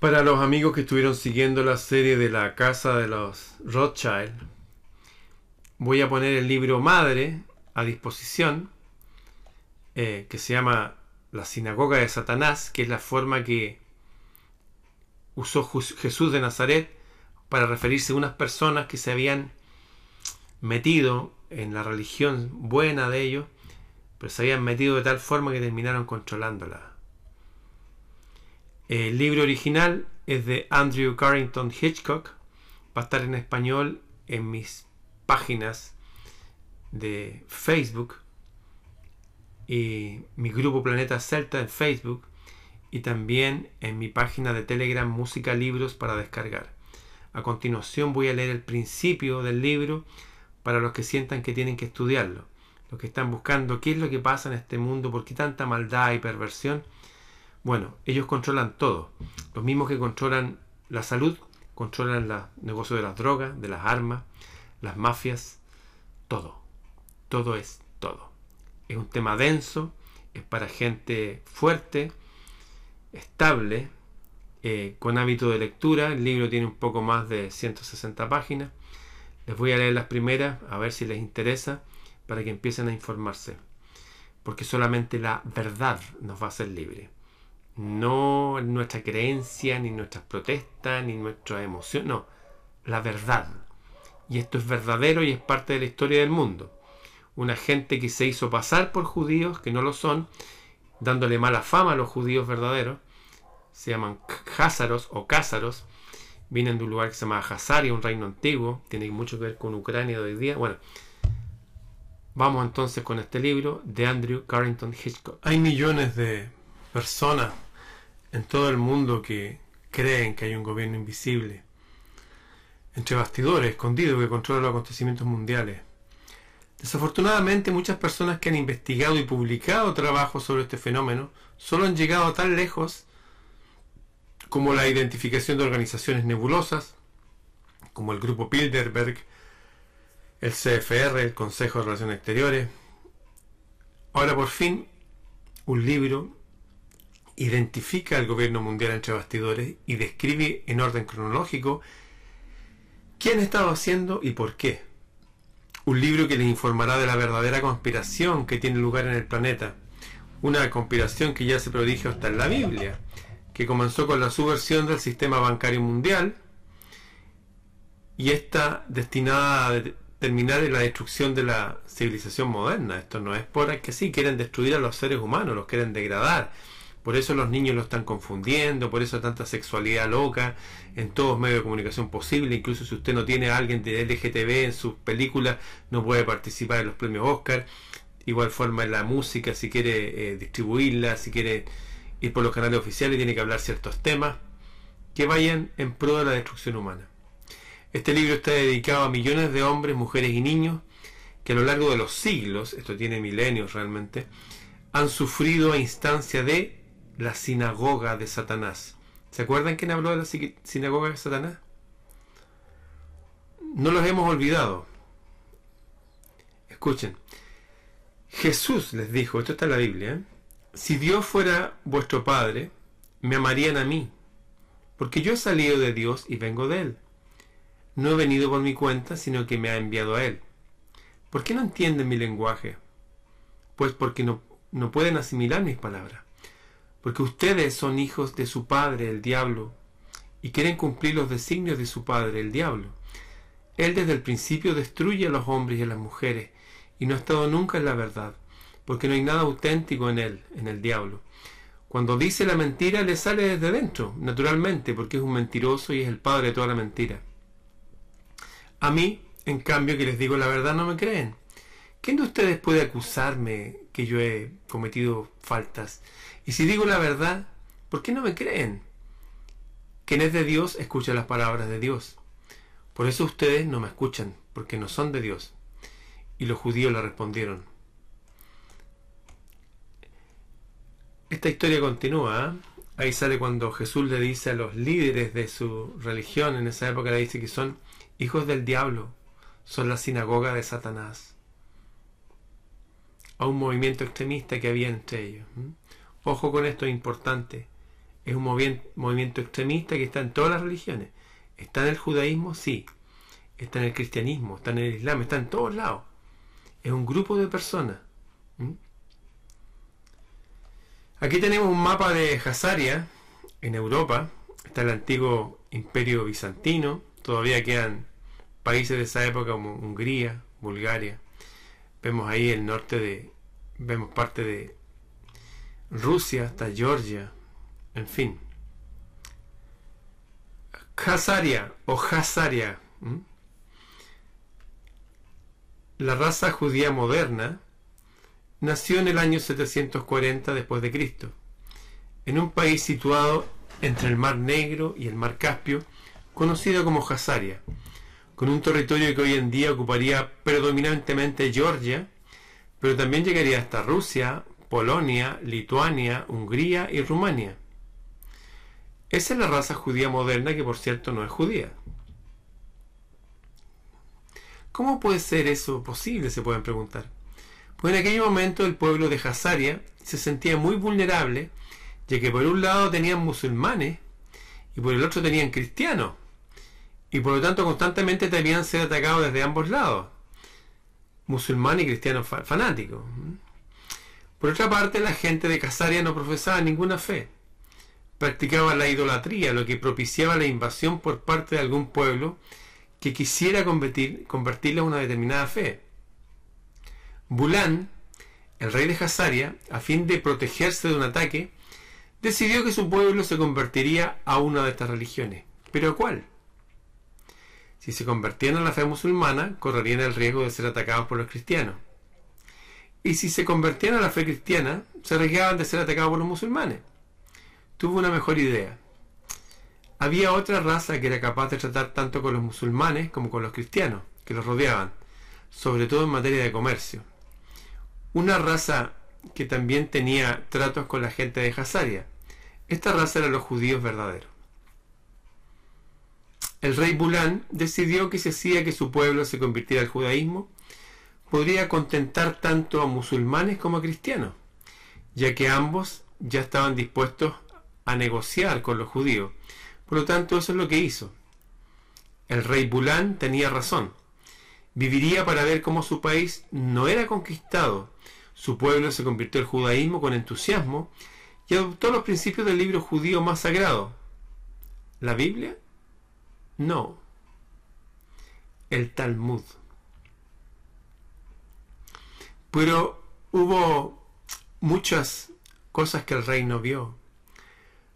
Para los amigos que estuvieron siguiendo la serie de la casa de los Rothschild, voy a poner el libro madre a disposición, eh, que se llama La Sinagoga de Satanás, que es la forma que usó Jesús de Nazaret para referirse a unas personas que se habían metido en la religión buena de ellos, pero se habían metido de tal forma que terminaron controlándola. El libro original es de Andrew Carrington Hitchcock. Va a estar en español en mis páginas de Facebook y mi grupo Planeta Celta en Facebook y también en mi página de Telegram Música Libros para descargar. A continuación voy a leer el principio del libro para los que sientan que tienen que estudiarlo, los que están buscando qué es lo que pasa en este mundo, por qué tanta maldad y perversión bueno, ellos controlan todo. Los mismos que controlan la salud, controlan los negocios de las drogas, de las armas, las mafias, todo. Todo es todo. Es un tema denso, es para gente fuerte, estable, eh, con hábito de lectura. El libro tiene un poco más de 160 páginas. Les voy a leer las primeras a ver si les interesa para que empiecen a informarse. Porque solamente la verdad nos va a hacer libres no nuestra creencia, ni nuestras protestas, ni nuestra emoción, no, la verdad. Y esto es verdadero y es parte de la historia del mundo. Una gente que se hizo pasar por judíos, que no lo son, dándole mala fama a los judíos verdaderos, se llaman Házaros o Cázaros, vienen de un lugar que se llama Hazaria, un reino antiguo, tiene mucho que ver con Ucrania de hoy día. Bueno, vamos entonces con este libro de Andrew Carrington Hitchcock. Hay millones de personas en todo el mundo que creen que hay un gobierno invisible, entre bastidores, escondido, que controla los acontecimientos mundiales. Desafortunadamente, muchas personas que han investigado y publicado trabajos sobre este fenómeno solo han llegado tan lejos como la identificación de organizaciones nebulosas, como el Grupo Bilderberg, el CFR, el Consejo de Relaciones Exteriores. Ahora por fin, un libro identifica al gobierno mundial entre bastidores y describe en orden cronológico quién ha estado haciendo y por qué. Un libro que les informará de la verdadera conspiración que tiene lugar en el planeta. Una conspiración que ya se prodigia hasta en la Biblia, que comenzó con la subversión del sistema bancario mundial y está destinada a terminar en la destrucción de la civilización moderna. Esto no es por que sí quieren destruir a los seres humanos, los quieren degradar por eso los niños lo están confundiendo, por eso tanta sexualidad loca en todos medios de comunicación posible. Incluso si usted no tiene a alguien de LGTB en sus películas, no puede participar en los premios Oscar. Igual forma en la música, si quiere eh, distribuirla, si quiere ir por los canales oficiales, tiene que hablar ciertos temas que vayan en pro de la destrucción humana. Este libro está dedicado a millones de hombres, mujeres y niños que a lo largo de los siglos, esto tiene milenios realmente, han sufrido a instancia de la sinagoga de Satanás. ¿Se acuerdan quién habló de la sinagoga de Satanás? No los hemos olvidado. Escuchen. Jesús les dijo, esto está en la Biblia, si Dios fuera vuestro Padre, me amarían a mí, porque yo he salido de Dios y vengo de Él. No he venido por mi cuenta, sino que me ha enviado a Él. ¿Por qué no entienden mi lenguaje? Pues porque no, no pueden asimilar mis palabras porque ustedes son hijos de su padre, el diablo, y quieren cumplir los designios de su padre, el diablo. Él desde el principio destruye a los hombres y a las mujeres, y no ha estado nunca en la verdad, porque no hay nada auténtico en él, en el diablo. Cuando dice la mentira le sale desde dentro, naturalmente, porque es un mentiroso y es el padre de toda la mentira. A mí, en cambio, que les digo la verdad, no me creen. ¿Quién de ustedes puede acusarme que yo he cometido faltas? Y si digo la verdad, ¿por qué no me creen? Quien es de Dios escucha las palabras de Dios. Por eso ustedes no me escuchan, porque no son de Dios. Y los judíos le respondieron. Esta historia continúa. ¿eh? Ahí sale cuando Jesús le dice a los líderes de su religión, en esa época le dice que son hijos del diablo, son la sinagoga de Satanás. A un movimiento extremista que había entre ellos. Ojo con esto, es importante. es un movimiento extremista que está en todas las religiones. ¿Está en el judaísmo? Sí. Está en el cristianismo, está en el islam, está en todos lados. Es un grupo de personas. Aquí tenemos un mapa de Hazaria en Europa. Está el antiguo imperio bizantino. Todavía quedan países de esa época como Hungría, Bulgaria. Vemos ahí el norte de... Vemos parte de Rusia hasta Georgia. En fin. Hazaria o Hazaria. La raza judía moderna nació en el año 740 después de Cristo, en un país situado entre el Mar Negro y el Mar Caspio, conocido como Hazaria, con un territorio que hoy en día ocuparía predominantemente Georgia, pero también llegaría hasta Rusia, Polonia, Lituania, Hungría y Rumania. Esa es la raza judía moderna que por cierto no es judía. ¿Cómo puede ser eso posible? se pueden preguntar. Pues en aquel momento el pueblo de Hazaria se sentía muy vulnerable, ya que por un lado tenían musulmanes y por el otro tenían cristianos, y por lo tanto constantemente debían ser atacados desde ambos lados, musulmanes y cristianos fanáticos. Por otra parte, la gente de Hazaria no profesaba ninguna fe, practicaba la idolatría, lo que propiciaba la invasión por parte de algún pueblo que quisiera convertir, convertirle a una determinada fe. Bulán, el rey de Hazaria, a fin de protegerse de un ataque, decidió que su pueblo se convertiría a una de estas religiones. ¿Pero a cuál? Si se convertían a la fe musulmana, correrían el riesgo de ser atacados por los cristianos. Y si se convertían a la fe cristiana, se arriesgaban de ser atacados por los musulmanes. Tuvo una mejor idea. Había otra raza que era capaz de tratar tanto con los musulmanes como con los cristianos, que los rodeaban, sobre todo en materia de comercio una raza que también tenía tratos con la gente de Hazaria. Esta raza eran los judíos verdaderos. El rey Bulán decidió que si hacía que su pueblo se convirtiera al judaísmo, podría contentar tanto a musulmanes como a cristianos, ya que ambos ya estaban dispuestos a negociar con los judíos. Por lo tanto, eso es lo que hizo. El rey Bulán tenía razón. Viviría para ver cómo su país no era conquistado, su pueblo se convirtió al judaísmo con entusiasmo y adoptó los principios del libro judío más sagrado. ¿La Biblia? No. El Talmud. Pero hubo muchas cosas que el rey no vio.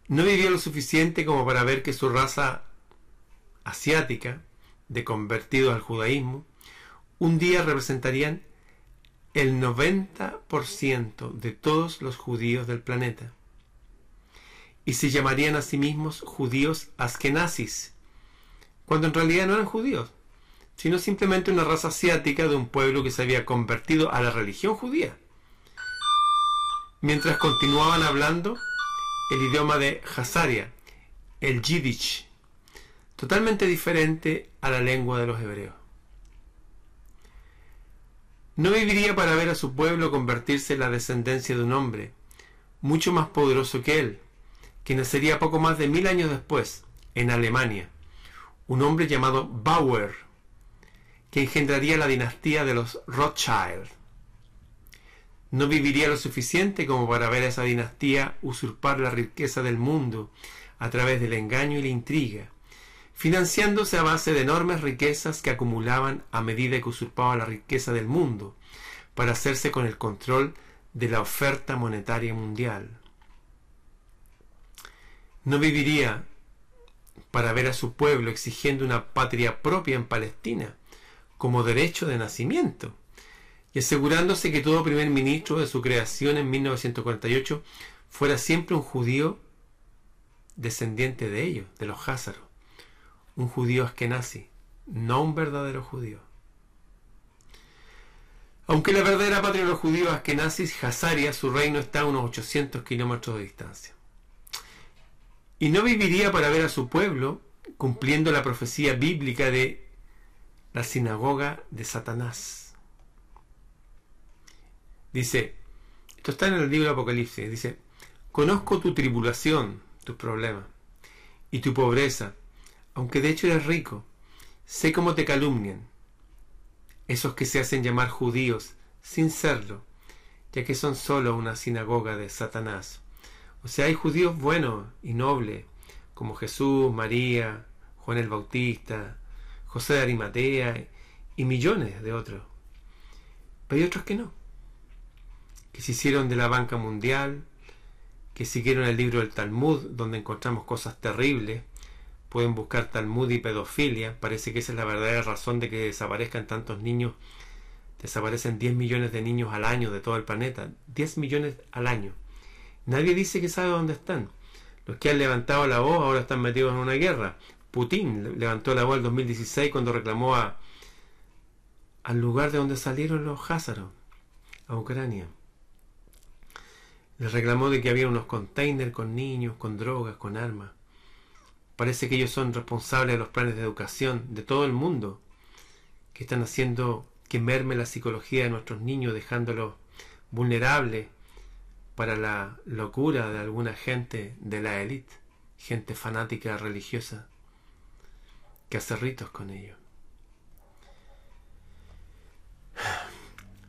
No vivió lo suficiente como para ver que su raza asiática, de convertidos al judaísmo, un día representarían el 90% de todos los judíos del planeta. Y se llamarían a sí mismos judíos askenazis, cuando en realidad no eran judíos, sino simplemente una raza asiática de un pueblo que se había convertido a la religión judía. Mientras continuaban hablando el idioma de Hazaria, el Yiddish, totalmente diferente a la lengua de los hebreos. No viviría para ver a su pueblo convertirse en la descendencia de un hombre, mucho más poderoso que él, que nacería poco más de mil años después, en Alemania, un hombre llamado Bauer, que engendraría la dinastía de los Rothschild. No viviría lo suficiente como para ver a esa dinastía usurpar la riqueza del mundo a través del engaño y la intriga, financiándose a base de enormes riquezas que acumulaban a medida que usurpaba la riqueza del mundo, para hacerse con el control de la oferta monetaria mundial. No viviría para ver a su pueblo exigiendo una patria propia en Palestina como derecho de nacimiento y asegurándose que todo primer ministro de su creación en 1948 fuera siempre un judío descendiente de ellos, de los házaros un judío askenazi, no un verdadero judío. Aunque la verdadera patria de los judíos askenazis, Hazaria, su reino está a unos 800 kilómetros de distancia. Y no viviría para ver a su pueblo cumpliendo la profecía bíblica de la sinagoga de Satanás. Dice, esto está en el libro de Apocalipsis, dice, conozco tu tribulación, tus problemas y tu pobreza, aunque de hecho eres rico. Sé cómo te calumnian. Esos que se hacen llamar judíos sin serlo, ya que son solo una sinagoga de Satanás. O sea, hay judíos buenos y nobles, como Jesús, María, Juan el Bautista, José de Arimatea y millones de otros. Pero hay otros que no, que se hicieron de la banca mundial, que siguieron el libro del Talmud, donde encontramos cosas terribles. Pueden buscar Talmud y pedofilia. Parece que esa es la verdadera razón de que desaparezcan tantos niños. Desaparecen 10 millones de niños al año de todo el planeta. 10 millones al año. Nadie dice que sabe dónde están. Los que han levantado la voz ahora están metidos en una guerra. Putin levantó la voz en 2016 cuando reclamó a, al lugar de donde salieron los házaros, a Ucrania. Les reclamó de que había unos containers con niños, con drogas, con armas. Parece que ellos son responsables de los planes de educación de todo el mundo, que están haciendo que merme la psicología de nuestros niños, dejándolos vulnerables para la locura de alguna gente de la élite, gente fanática religiosa, que hace ritos con ellos.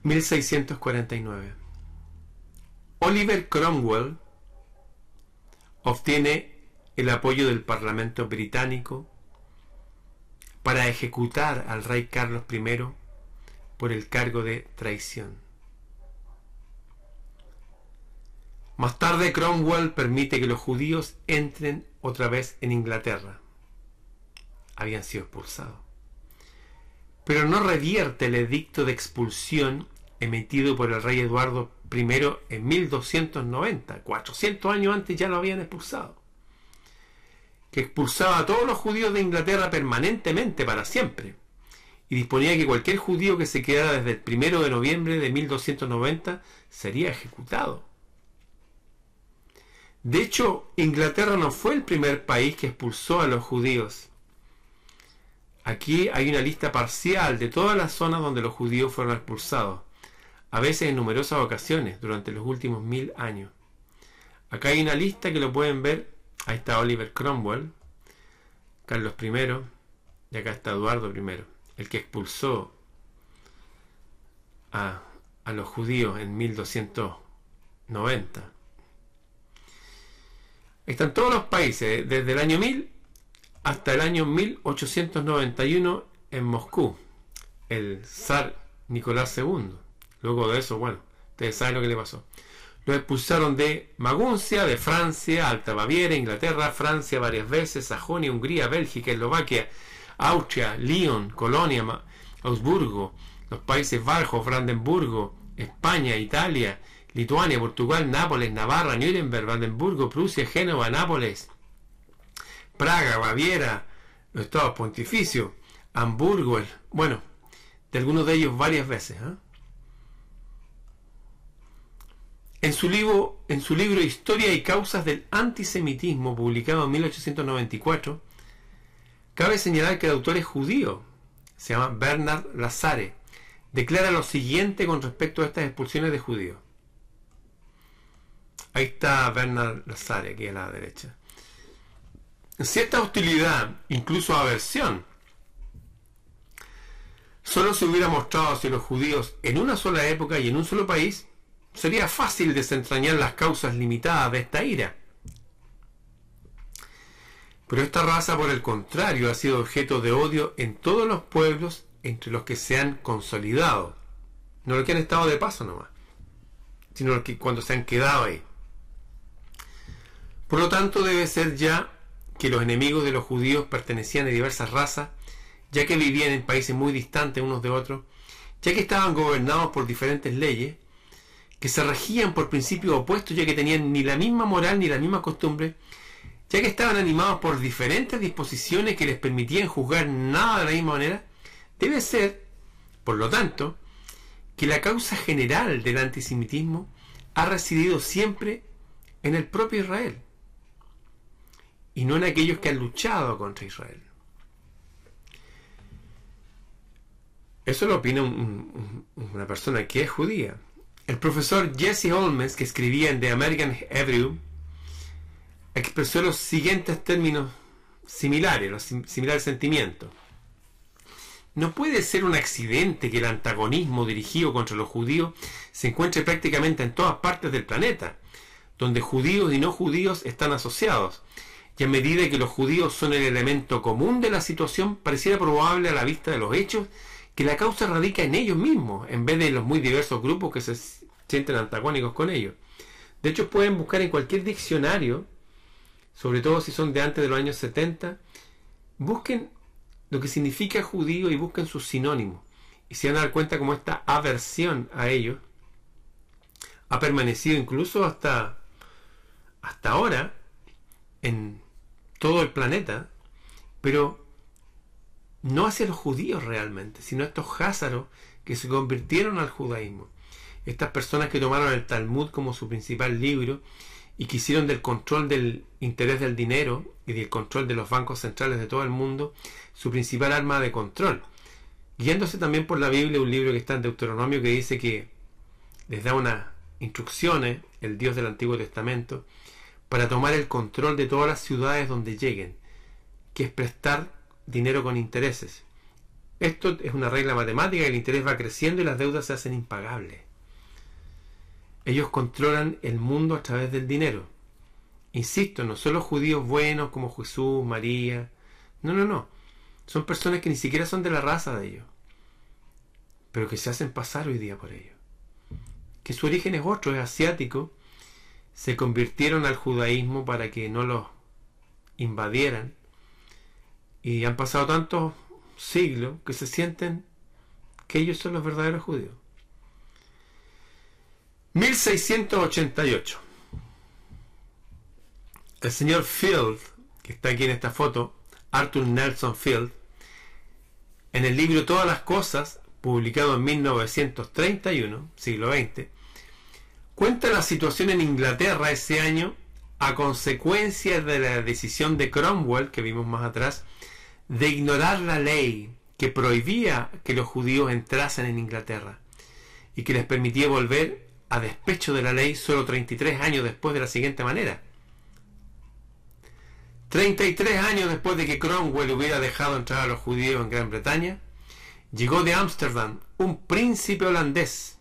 1649 Oliver Cromwell obtiene el apoyo del Parlamento británico para ejecutar al rey Carlos I por el cargo de traición. Más tarde Cromwell permite que los judíos entren otra vez en Inglaterra. Habían sido expulsados. Pero no revierte el edicto de expulsión emitido por el rey Eduardo primero en 1290, 400 años antes ya lo habían expulsado, que expulsaba a todos los judíos de Inglaterra permanentemente para siempre, y disponía que cualquier judío que se quedara desde el primero de noviembre de 1290 sería ejecutado. De hecho, Inglaterra no fue el primer país que expulsó a los judíos. Aquí hay una lista parcial de todas las zonas donde los judíos fueron expulsados a veces en numerosas ocasiones durante los últimos mil años. Acá hay una lista que lo pueden ver. Ahí está Oliver Cromwell, Carlos I, y acá está Eduardo I, el que expulsó a, a los judíos en 1290. Están todos los países, desde el año 1000 hasta el año 1891 en Moscú, el zar Nicolás II. Luego de eso, bueno, ustedes saben lo que le pasó. Lo expulsaron de Maguncia, de Francia, Alta Baviera, Inglaterra, Francia varias veces, Sajonia, Hungría, Bélgica, Eslovaquia, Austria, Lyon, Colonia, Augsburgo, los Países Bajos, Brandenburgo, España, Italia, Lituania, Portugal, Nápoles, Navarra, Nuremberg, Brandenburgo, Prusia, Génova, Nápoles, Praga, Baviera, los Estados Pontificios, Hamburgo, bueno, de algunos de ellos varias veces. ¿eh? En su, libro, en su libro Historia y causas del antisemitismo, publicado en 1894, cabe señalar que el autor es judío, se llama Bernard Lazare, declara lo siguiente con respecto a estas expulsiones de judíos. Ahí está Bernard Lazare, aquí a la derecha. Cierta hostilidad, incluso aversión, solo se hubiera mostrado hacia los judíos en una sola época y en un solo país sería fácil desentrañar las causas limitadas de esta ira. Pero esta raza, por el contrario, ha sido objeto de odio en todos los pueblos entre los que se han consolidado. No los que han estado de paso nomás, sino los que cuando se han quedado ahí. Por lo tanto, debe ser ya que los enemigos de los judíos pertenecían a diversas razas, ya que vivían en países muy distantes unos de otros, ya que estaban gobernados por diferentes leyes, que se regían por principios opuestos ya que tenían ni la misma moral ni la misma costumbre, ya que estaban animados por diferentes disposiciones que les permitían juzgar nada de la misma manera, debe ser, por lo tanto, que la causa general del antisemitismo ha residido siempre en el propio Israel y no en aquellos que han luchado contra Israel. Eso lo opina una persona que es judía. El profesor Jesse Holmes, que escribía en The American Hebrew, expresó los siguientes términos similares, los similares sentimientos. No puede ser un accidente que el antagonismo dirigido contra los judíos se encuentre prácticamente en todas partes del planeta, donde judíos y no judíos están asociados, y a medida que los judíos son el elemento común de la situación, pareciera probable a la vista de los hechos que la causa radica en ellos mismos, en vez de en los muy diversos grupos que se sienten antagónicos con ellos. De hecho, pueden buscar en cualquier diccionario, sobre todo si son de antes de los años 70, busquen lo que significa judío y busquen sus sinónimos. Y se van a dar cuenta cómo esta aversión a ellos ha permanecido incluso hasta, hasta ahora en todo el planeta, pero no hacia los judíos realmente, sino a estos házaros que se convirtieron al judaísmo. Estas personas que tomaron el Talmud como su principal libro y quisieron del control del interés del dinero y del control de los bancos centrales de todo el mundo su principal arma de control. Guiándose también por la Biblia, un libro que está en Deuteronomio que dice que les da unas instrucciones, el Dios del Antiguo Testamento, para tomar el control de todas las ciudades donde lleguen, que es prestar dinero con intereses. Esto es una regla matemática, el interés va creciendo y las deudas se hacen impagables. Ellos controlan el mundo a través del dinero. Insisto, no son los judíos buenos como Jesús, María. No, no, no. Son personas que ni siquiera son de la raza de ellos. Pero que se hacen pasar hoy día por ellos. Que su origen es otro, es asiático. Se convirtieron al judaísmo para que no los invadieran. Y han pasado tantos siglos que se sienten que ellos son los verdaderos judíos. 1688. El señor Field, que está aquí en esta foto, Arthur Nelson Field, en el libro Todas las Cosas, publicado en 1931, siglo XX, cuenta la situación en Inglaterra ese año a consecuencia de la decisión de Cromwell, que vimos más atrás, de ignorar la ley que prohibía que los judíos entrasen en Inglaterra y que les permitía volver a despecho de la ley solo 33 años después de la siguiente manera. 33 años después de que Cromwell hubiera dejado entrar a los judíos en Gran Bretaña, llegó de Ámsterdam un príncipe holandés,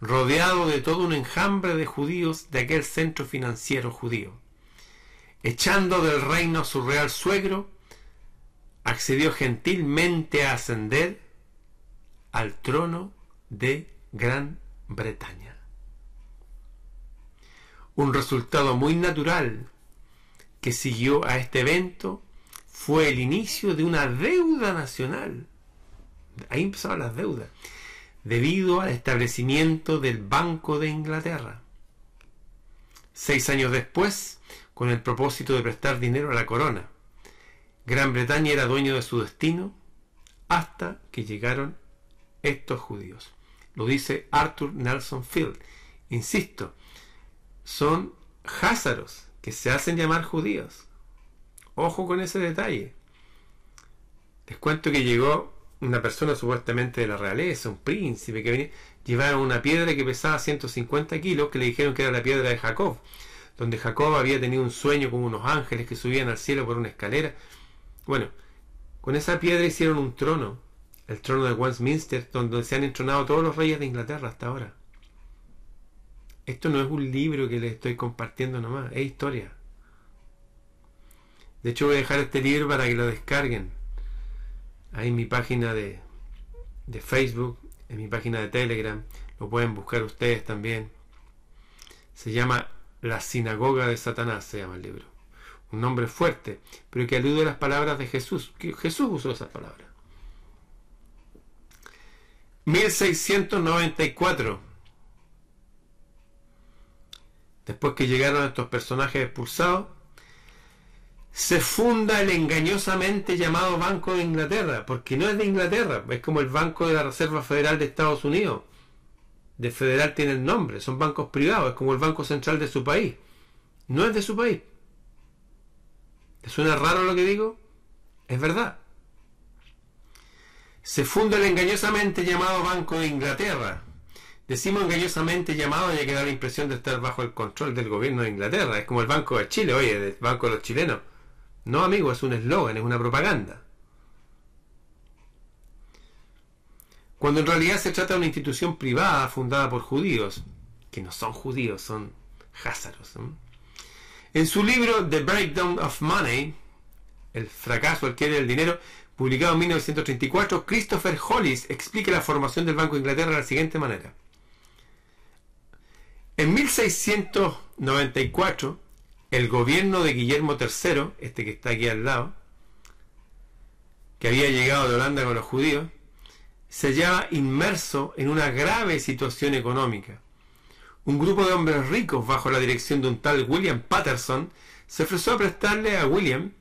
rodeado de todo un enjambre de judíos de aquel centro financiero judío. Echando del reino a su real suegro, accedió gentilmente a ascender al trono de Gran Bretaña. Un resultado muy natural que siguió a este evento fue el inicio de una deuda nacional. Ahí empezaron las deudas, debido al establecimiento del Banco de Inglaterra. Seis años después, con el propósito de prestar dinero a la corona, Gran Bretaña era dueño de su destino hasta que llegaron estos judíos. Lo dice Arthur Nelson Field. Insisto, son házaros que se hacen llamar judíos. Ojo con ese detalle. Les cuento que llegó una persona supuestamente de la realeza, un príncipe, que venía, llevaba una piedra que pesaba 150 kilos, que le dijeron que era la piedra de Jacob, donde Jacob había tenido un sueño con unos ángeles que subían al cielo por una escalera. Bueno, con esa piedra hicieron un trono el trono de Westminster, donde se han entronado todos los reyes de Inglaterra hasta ahora. Esto no es un libro que les estoy compartiendo nomás, es historia. De hecho voy a dejar este libro para que lo descarguen. Ahí en mi página de, de Facebook, en mi página de Telegram, lo pueden buscar ustedes también. Se llama La Sinagoga de Satanás, se llama el libro. Un nombre fuerte, pero que alude a las palabras de Jesús. Que Jesús usó esas palabras. 1694. Después que llegaron estos personajes expulsados, se funda el engañosamente llamado Banco de Inglaterra, porque no es de Inglaterra, es como el Banco de la Reserva Federal de Estados Unidos. De federal tiene el nombre, son bancos privados, es como el Banco Central de su país. No es de su país. ¿Te suena raro lo que digo? Es verdad se funda el engañosamente llamado Banco de Inglaterra, decimos engañosamente llamado y que da la impresión de estar bajo el control del gobierno de Inglaterra. Es como el Banco de Chile, oye, el Banco de los Chilenos. No, amigo, es un eslogan, es una propaganda. Cuando en realidad se trata de una institución privada fundada por judíos, que no son judíos, son házaros. En su libro The Breakdown of Money, El fracaso al que del dinero, publicado en 1934, Christopher Hollis explica la formación del Banco de Inglaterra de la siguiente manera. En 1694, el gobierno de Guillermo III, este que está aquí al lado, que había llegado de Holanda con los judíos, se hallaba inmerso en una grave situación económica. Un grupo de hombres ricos, bajo la dirección de un tal William Patterson, se ofreció a prestarle a William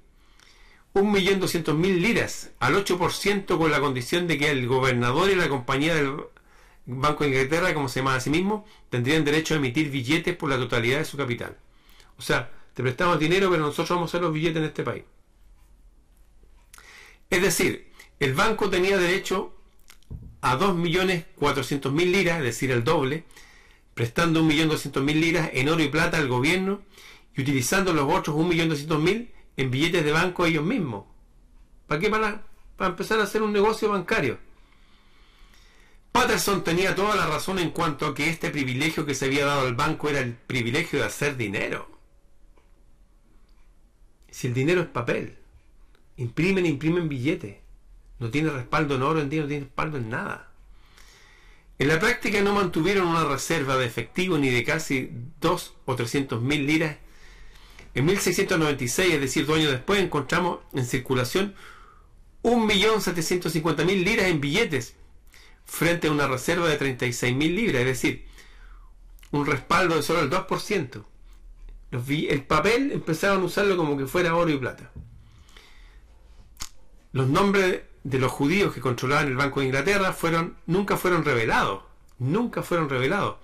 1.200.000 liras al 8% con la condición de que el gobernador y la compañía del Banco de Inglaterra, como se llama a sí mismo, tendrían derecho a emitir billetes por la totalidad de su capital. O sea, te prestamos dinero, pero nosotros vamos a hacer los billetes en este país. Es decir, el banco tenía derecho a 2.400.000 liras, es decir, el doble, prestando 1.200.000 liras en oro y plata al gobierno y utilizando los otros 1.200.000 en billetes de banco ellos mismos. ¿Para qué? Para, para empezar a hacer un negocio bancario. Patterson tenía toda la razón en cuanto a que este privilegio que se había dado al banco era el privilegio de hacer dinero. Si el dinero es papel, imprimen, imprimen billetes. No tiene respaldo en oro en día, no tiene respaldo en nada. En la práctica no mantuvieron una reserva de efectivo ni de casi 2 o 300 mil liras. En 1696, es decir, dos años después, encontramos en circulación 1.750.000 liras en billetes frente a una reserva de 36.000 libras, es decir, un respaldo de solo el 2%. El papel empezaron a usarlo como que fuera oro y plata. Los nombres de los judíos que controlaban el Banco de Inglaterra fueron, nunca fueron revelados, nunca fueron revelados.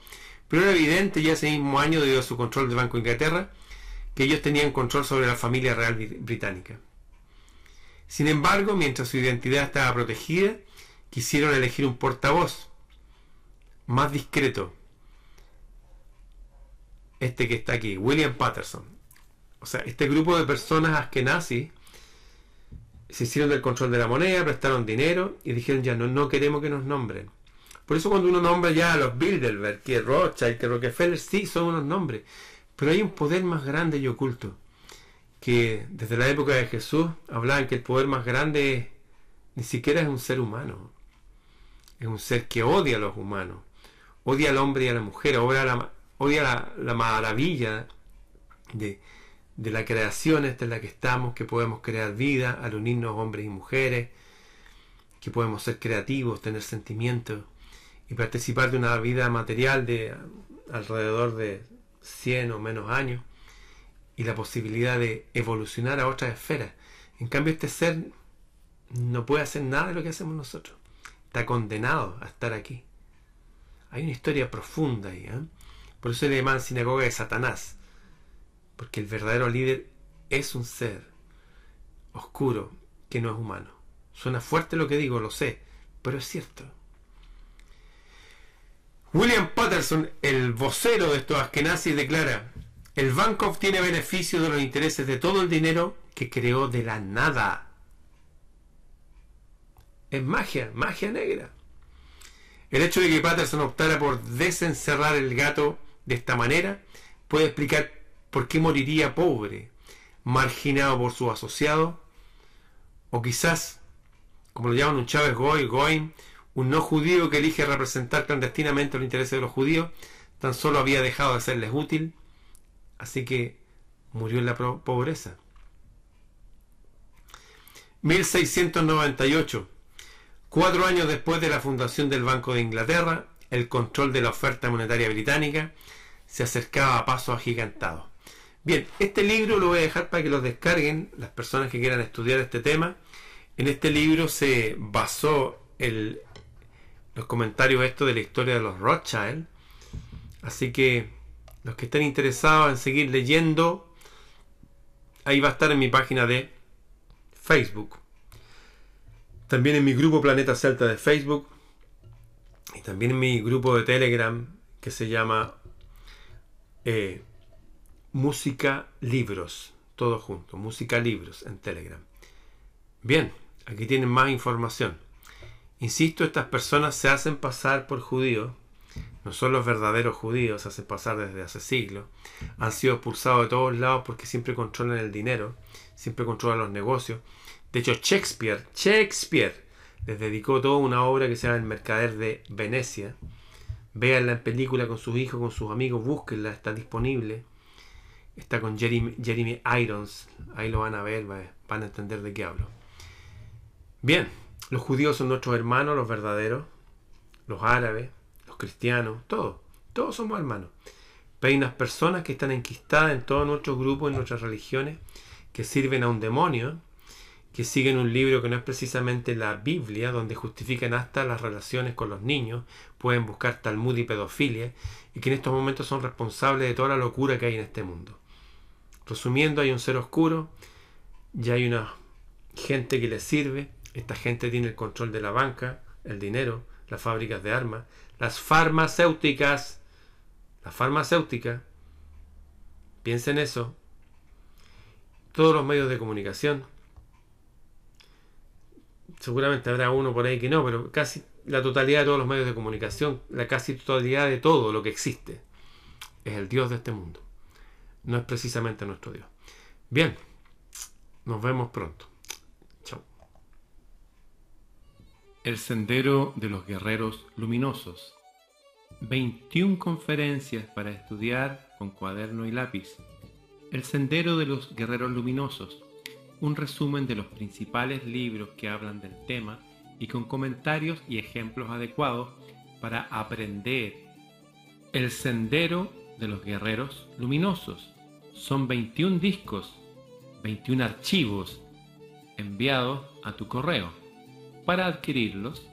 Pero era evidente ya ese mismo año, debido a su control del Banco de Inglaterra, que ellos tenían control sobre la familia real británica. Sin embargo, mientras su identidad estaba protegida, quisieron elegir un portavoz más discreto. Este que está aquí, William Patterson. O sea, este grupo de personas nazis se hicieron del control de la moneda, prestaron dinero y dijeron ya no, no queremos que nos nombren. Por eso cuando uno nombra ya a los Bilderberg, que Rothschild, que Rockefeller, sí son unos nombres. Pero hay un poder más grande y oculto. Que desde la época de Jesús hablaban que el poder más grande ni siquiera es un ser humano. Es un ser que odia a los humanos. Odia al hombre y a la mujer. Odia la, odia la, la maravilla de, de la creación esta en la que estamos, que podemos crear vida al unirnos hombres y mujeres, que podemos ser creativos, tener sentimientos y participar de una vida material de alrededor de 100 o menos años y la posibilidad de evolucionar a otras esferas. En cambio, este ser no puede hacer nada de lo que hacemos nosotros. Está condenado a estar aquí. Hay una historia profunda ahí. ¿eh? Por eso le llaman sinagoga de Satanás porque el verdadero líder es un ser oscuro que no es humano. Suena fuerte lo que digo, lo sé, pero es cierto. William Patterson, el vocero de estos askenazis, declara, el banco obtiene beneficio de los intereses de todo el dinero que creó de la nada. Es magia, magia negra. El hecho de que Patterson optara por desencerrar el gato de esta manera puede explicar ¿Por qué moriría pobre, marginado por sus asociados? O quizás, como lo llaman un Chávez Goy, Goin, un no judío que elige representar clandestinamente los intereses de los judíos, tan solo había dejado de serles útil, así que murió en la pobreza. 1698. Cuatro años después de la fundación del Banco de Inglaterra, el control de la oferta monetaria británica se acercaba a pasos agigantados. Bien, este libro lo voy a dejar para que lo descarguen las personas que quieran estudiar este tema. En este libro se basó el, los comentarios esto de la historia de los Rothschild. Así que los que estén interesados en seguir leyendo, ahí va a estar en mi página de Facebook. También en mi grupo Planeta Celta de Facebook. Y también mi grupo de Telegram que se llama eh, Música Libros, todo junto, Música Libros en Telegram. Bien, aquí tienen más información. Insisto, estas personas se hacen pasar por judíos, no son los verdaderos judíos, se hacen pasar desde hace siglos, han sido expulsados de todos lados porque siempre controlan el dinero, siempre controlan los negocios. De hecho, Shakespeare, Shakespeare, les dedicó toda una obra que se llama El Mercader de Venecia. Véanla en película con sus hijos, con sus amigos, búsquenla, está disponible. Está con Jeremy, Jeremy Irons, ahí lo van a ver, van a entender de qué hablo. Bien, los judíos son nuestros hermanos, los verdaderos, los árabes, los cristianos, todos, todos somos hermanos. Pero hay unas personas que están enquistadas en todos nuestros grupos, en nuestras religiones, que sirven a un demonio, que siguen un libro que no es precisamente la Biblia, donde justifican hasta las relaciones con los niños, pueden buscar Talmud y pedofilia, y que en estos momentos son responsables de toda la locura que hay en este mundo. Resumiendo, hay un ser oscuro, ya hay una gente que les sirve, esta gente tiene el control de la banca, el dinero, las fábricas de armas, las farmacéuticas, la farmacéutica, piensen eso, todos los medios de comunicación, seguramente habrá uno por ahí que no, pero casi la totalidad de todos los medios de comunicación, la casi totalidad de todo lo que existe, es el Dios de este mundo. No es precisamente nuestro Dios. Bien, nos vemos pronto. Chao. El Sendero de los Guerreros Luminosos. 21 conferencias para estudiar con cuaderno y lápiz. El Sendero de los Guerreros Luminosos un resumen de los principales libros que hablan del tema y con comentarios y ejemplos adecuados para aprender. El Sendero de los Guerreros Luminosos. Son 21 discos, 21 archivos enviados a tu correo. Para adquirirlos,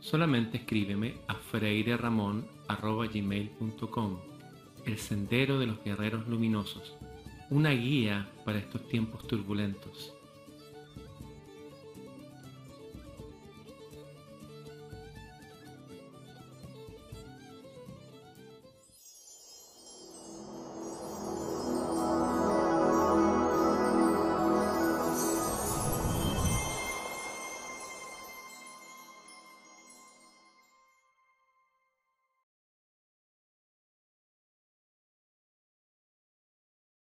solamente escríbeme a freireramon.gmail.com El Sendero de los Guerreros Luminosos una guía para estos tiempos turbulentos.